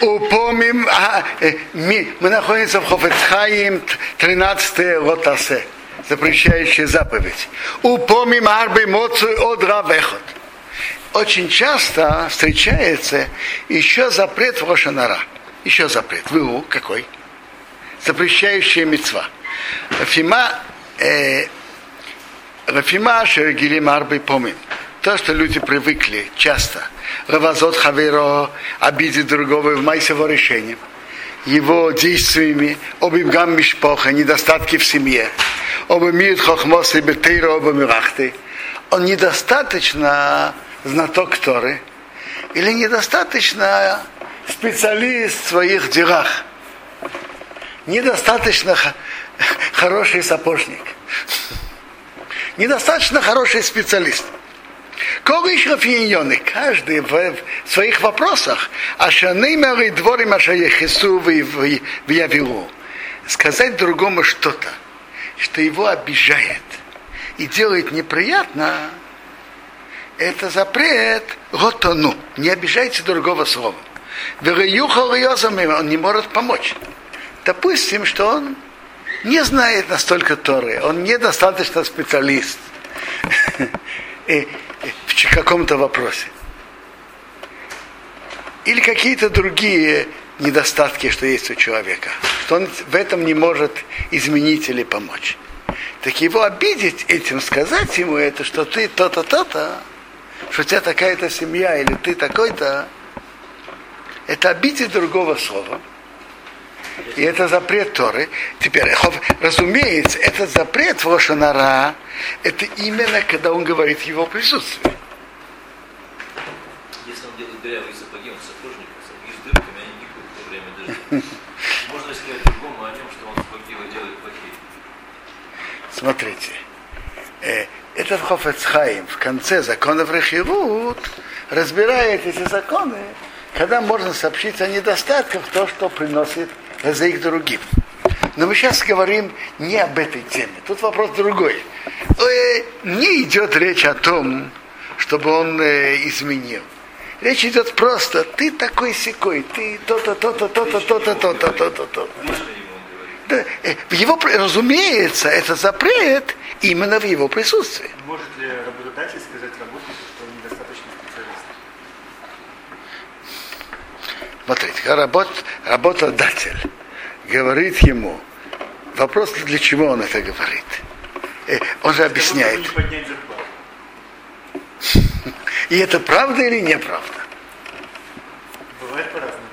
Упомним, а, э, мы, мы находимся в Хофецхаим, 13 Ротасе, запрещающая заповедь. Упомним арбы моцу от равехот. Очень часто встречается еще запрет в Рошанара. Еще запрет. Вы какой? Запрещающая мецва. Рафима, э, Рафима Шергилим Арбы помним то, что люди привыкли часто. Равазот Хаверо обидеть другого в его решением. Его действиями, обивгам мишпоха, недостатки в семье, обымит хохмосы бетейра, обымирахты. Он недостаточно знаток Торы или недостаточно специалист в своих делах. Недостаточно хороший сапожник. Недостаточно хороший специалист. Когиш Рафиньоны, каждый в своих вопросах, а шанеймеры дворим ашаяхису в явилу. Сказать другому что-то, что его обижает и делает неприятно, это запрет готону. Не обижайте другого слова. Он не может помочь. Допустим, что он не знает настолько Торы, он недостаточно специалист в каком-то вопросе. Или какие-то другие недостатки, что есть у человека, что он в этом не может изменить или помочь. Так его обидеть этим, сказать ему это, что ты то-то, то-то, что у тебя такая-то семья, или ты такой-то, это обидеть другого слова. И это запрет Торы. Теперь, разумеется, этот запрет в Рошанара, это именно когда он говорит его присутствии. Если он делает дырявые сапоги, он сапожник, сапоги с дырками, они не купят во время дождя. Можно сказать другому о нем, что он сапоги делает плохие. Смотрите. Э, этот Хофецхайм в конце законов Рехирут разбирает эти законы, когда можно сообщить о недостатках то, что приносит за их другим. Но мы сейчас говорим не об этой теме. Тут вопрос другой. Э, не идет речь о том, чтобы он э, изменил. Речь идет просто, ты такой секой, ты то-то, то-то, то-то, то-то, то-то, то-то, то-то. Да, э, его, разумеется, это запрет именно в его присутствии. Может ли работодатель сказать работнику, что он недостаточно специалист? Смотрите, работ, работодатель говорит ему, вопрос, для чего он это говорит. Э, он же объясняет. И это правда или неправда? Бывает по-разному.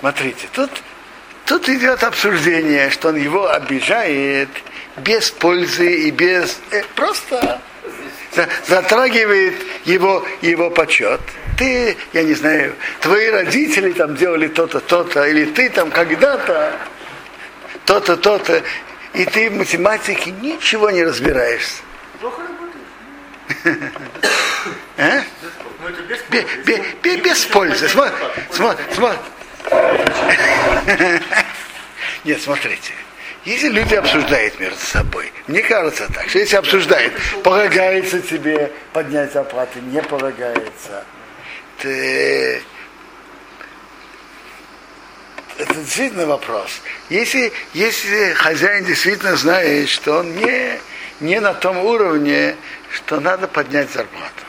Смотрите, тут, тут идет обсуждение, что он его обижает без пользы и без... Э, просто затрагивает его, его почет. Ты, я не знаю, твои родители там делали то-то, то-то, или ты там когда-то то-то, то-то, и ты в математике ничего не разбираешься. Плохо работаешь. А? Без, без пользы. Смотри. Нет, смотрите. Если люди обсуждают между собой, мне кажется так, что если обсуждают, полагается тебе поднять зарплаты, не полагается, ты... это действительно вопрос. Если, если хозяин действительно знает, что он не, не на том уровне, что надо поднять зарплату,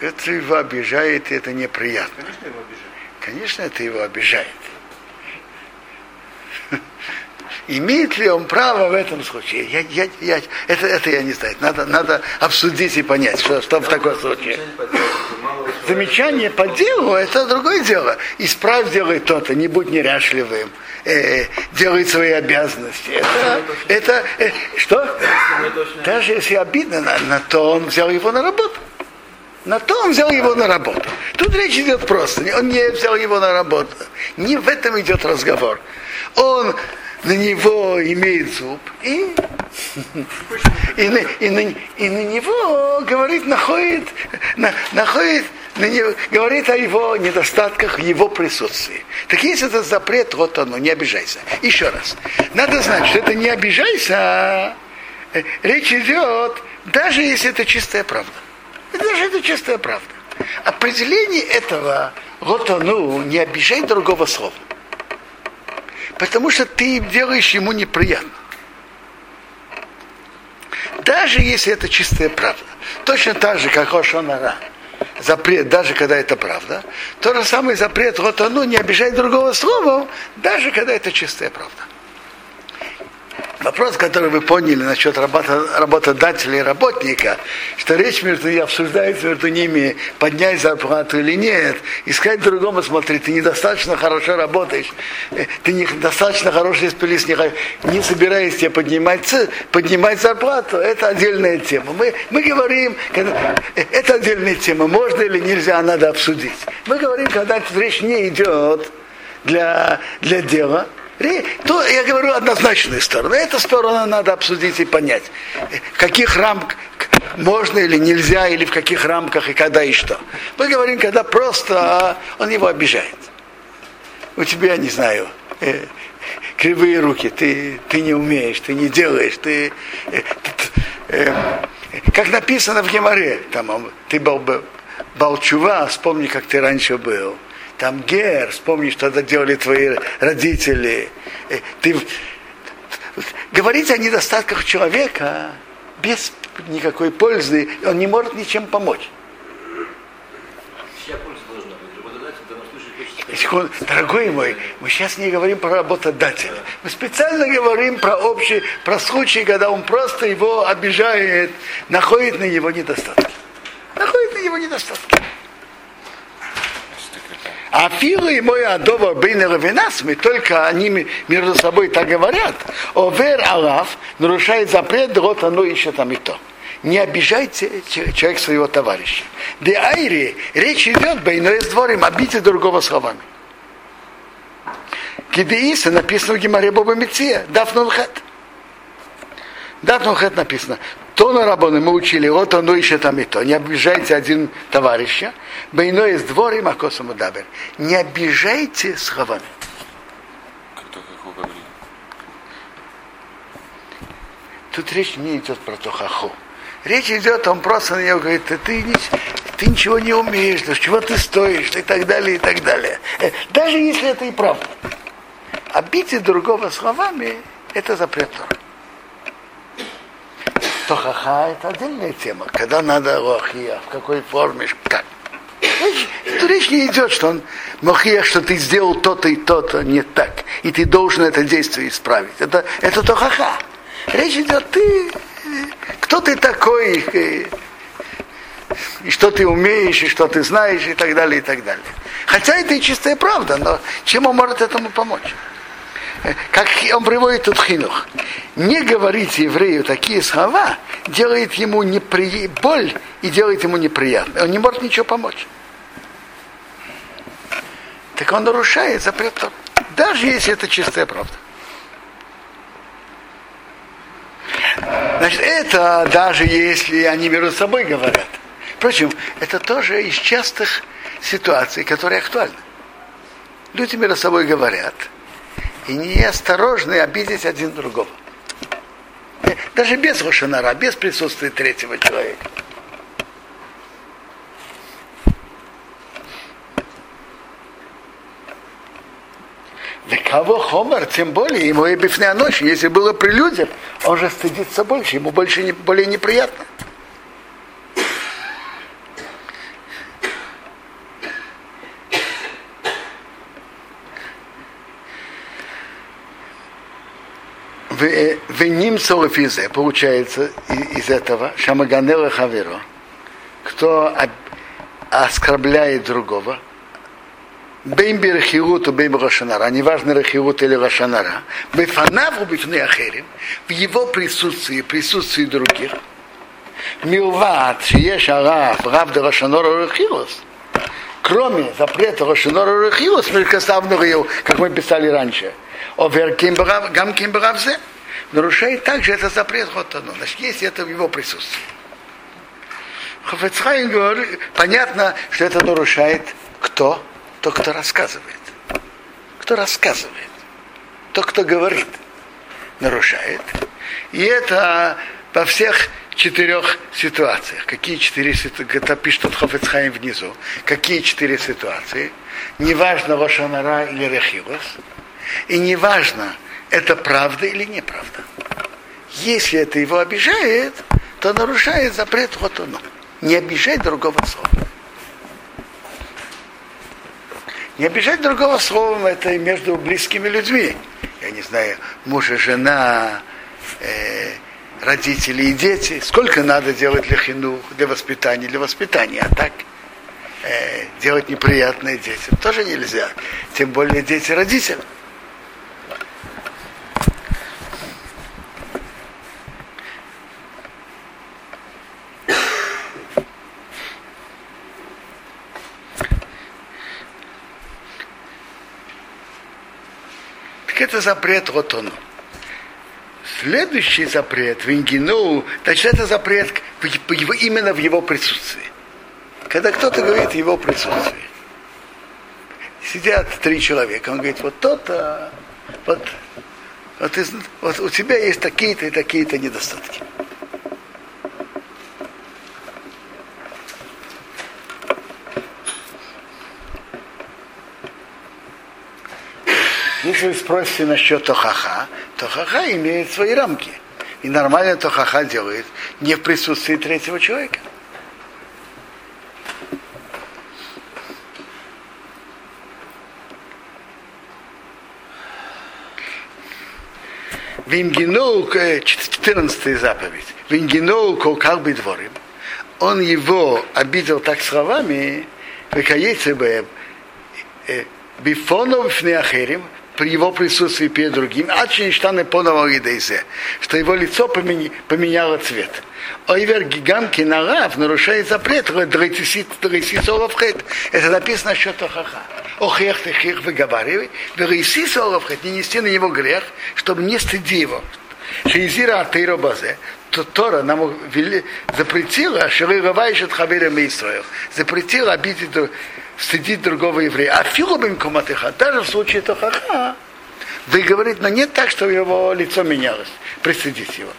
это его обижает, и это неприятно. Конечно, его обижает. Конечно, это его обижает. Имеет ли он право в этом случае? Я, я, я, это, это я не знаю. Надо, надо обсудить и понять, что, что в таком случае. Замечание по делу – это другое дело. Исправь, делай то-то, не будь неряшливым, э, делай свои обязанности. Это, это э, что? Даже если обидно на, на то, он взял его на работу. На то он взял его на работу. Тут речь идет просто. Он не взял его на работу. Не в этом идет разговор. Он на него имеет зуб и, и, на, и, на, и на него, говорит, находит, на, находит но не говорит о его недостатках его присутствии. Так если это запрет, вот оно, не обижайся. Еще раз. Надо знать, что это не обижайся, а э, речь идет, даже если это чистая правда. Даже это чистая правда. Определение этого вот оно, не обижай другого слова. Потому что ты делаешь ему неприятно. Даже если это чистая правда. Точно так же, как Ошонара. Запрет, даже когда это правда. То же самое запрет, вот оно, не обижай другого слова, даже когда это чистая правда. Вопрос, который вы поняли насчет работодателя и работника, что речь между ними обсуждается между ними поднять зарплату или нет, искать другому, смотри, ты недостаточно хорошо работаешь, э, ты недостаточно хороший специалист, не, не собираешься тебе поднимать, поднимать зарплату, это отдельная тема. Мы, мы говорим, когда, э, это отдельная тема, можно или нельзя, надо обсудить. Мы говорим, когда речь не идет для, для дела, то я говорю однозначную сторону. Эту сторону надо обсудить и понять, в каких рамках можно или нельзя, или в каких рамках, и когда и что. Мы говорим, когда просто он его обижает. У тебя, не знаю, э, кривые руки, ты, ты не умеешь, ты не делаешь, ты, э, э, как написано в Геморе, там, ты был бы Балчува, вспомни, как ты раньше был там гер, вспомни, что это делали твои родители. Э, ты... Говорить о недостатках человека без никакой пользы, он не может ничем помочь. Дорогой мой, мы сейчас не говорим про работодателя. Мы специально говорим про общий, про случай, когда он просто его обижает, находит на него недостатки. Находит на него недостатки. А Фила и мой Адова Бейнера Винас, мы только они между собой так говорят. Овер Алав нарушает запрет, вот оно еще там и то. Не обижайте человек своего товарища. Де Айри, речь идет, Бейной с дворем, обидите другого словами. Кидеиса написано в Гимаре Боба Меция, Дафнунхет. Дафнунхет написано. То на рабоны мы учили, вот оно еще там и то. Не обижайте один товарища. Бейно из двора и макосом удабер. Не обижайте словами. Тут речь не идет про то хаху. Речь идет, он просто на него говорит, ты, ты, ты ничего не умеешь, да чего ты стоишь, и так далее, и так далее. Э, даже если это и правда. Обидеть другого словами, это запрет Тора то ха-ха это отдельная тема. Когда надо лохия, в какой форме, как. Речь, речь не идет, что он мохия, что ты сделал то-то и то-то не так. И ты должен это действие исправить. Это, это то ха-ха. Речь идет, ты, кто ты такой, и, и что ты умеешь, и что ты знаешь, и так далее, и так далее. Хотя это и чистая правда, но чем он может этому помочь? Как он приводит тут хинух, не говорить еврею такие слова делает ему непри... боль и делает ему неприятно. Он не может ничего помочь. Так он нарушает запрет, даже если это чистая правда. Значит, это даже если они между собой говорят. Впрочем, это тоже из частых ситуаций, которые актуальны. Люди между собой говорят – и неосторожны обидеть один другого. Даже без Рошанара, без присутствия третьего человека. Для кого Хомер, тем более, ему и бифная ночь, если было при людях, он же стыдится больше, ему больше не, более неприятно. Веним Солофизе, получается из этого, Шамаганела Хаверо, кто оскорбляет другого, Беймби Рахиуту, Беймби Рошанара, неважно Рахиут или Рошанара, Бефанаву Бифны Ахерим, в его присутствии, присутствии других, Милват, Шиеш Арав, Рав де Рошанора Рахилос, кроме запрета Рошанора Рахилос, как мы писали раньше, Овер Гам Кимбаравзе, нарушает также это запрет Хотану. Значит, есть это в его присутствии. Хофецхайм говорит, понятно, что это нарушает кто? Тот, кто рассказывает. Кто рассказывает. Тот, кто говорит, нарушает. И это во всех четырех ситуациях. Какие четыре ситуации? Это пишет Хофецхайм внизу. Какие четыре ситуации? Неважно, Рошанара или Рехилос. И неважно, это правда или неправда. Если это его обижает, то нарушает запрет вот он. Не обижать другого слова. Не обижать другого слова это и между близкими людьми. Я не знаю, муж и жена, э, родители и дети. Сколько надо делать для хину, для воспитания, для воспитания. А так э, делать неприятное детям тоже нельзя. Тем более дети родителям. Это запрет вот он. Следующий запрет, вингину, значит, это запрет именно в его присутствии. Когда кто-то говорит его присутствии. Сидят три человека, он говорит, вот то-то, вот, вот, вот у тебя есть такие-то и такие-то недостатки. Если вы спросите насчет Тохаха, Тохаха имеет свои рамки. И нормально Тохаха делает не в присутствии третьего человека. Вингинул, 14 заповедь. Вингинул как бы дворим. Он его обидел так словами, бы э, бифонов неахерим, при его присутствии перед другим, а штаны поновал что его лицо поменяло цвет. Ойвер гиганки нарав нарушает запрет Это написано насчет Охаха. Охех ты хех выговаривай, верейси соловхет, не нести на него грех, чтобы не стыди его. Шейзира атейро базе, то Тора нам запретила, вы от хабера Мейстроил, запретила обидеть стыдить другого еврея. А филубим коматыха, даже в случае Тохаха, вы говорите, но нет так, что его лицо менялось. Пристыдить его.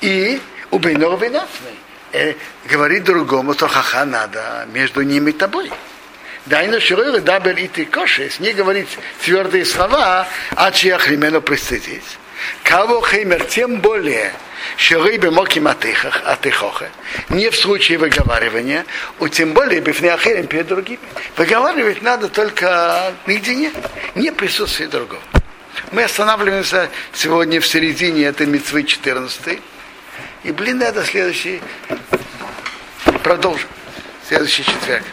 И у Бейнора Винасный э, говорит другому, Тохаха надо между ними и тобой. Дайна Широйла Дабер и ты кошес, не говорить твердые слова, а чья хремену пристыдить. Кого хеймер, тем более, что рыбы моким атыхоха, не в случае выговаривания, у тем более бифнеахерим перед другими. Выговаривать надо только наедине, не присутствие другого. Мы останавливаемся сегодня в середине этой мецвы 14 и блин, это следующий продолжим. Следующий четверг.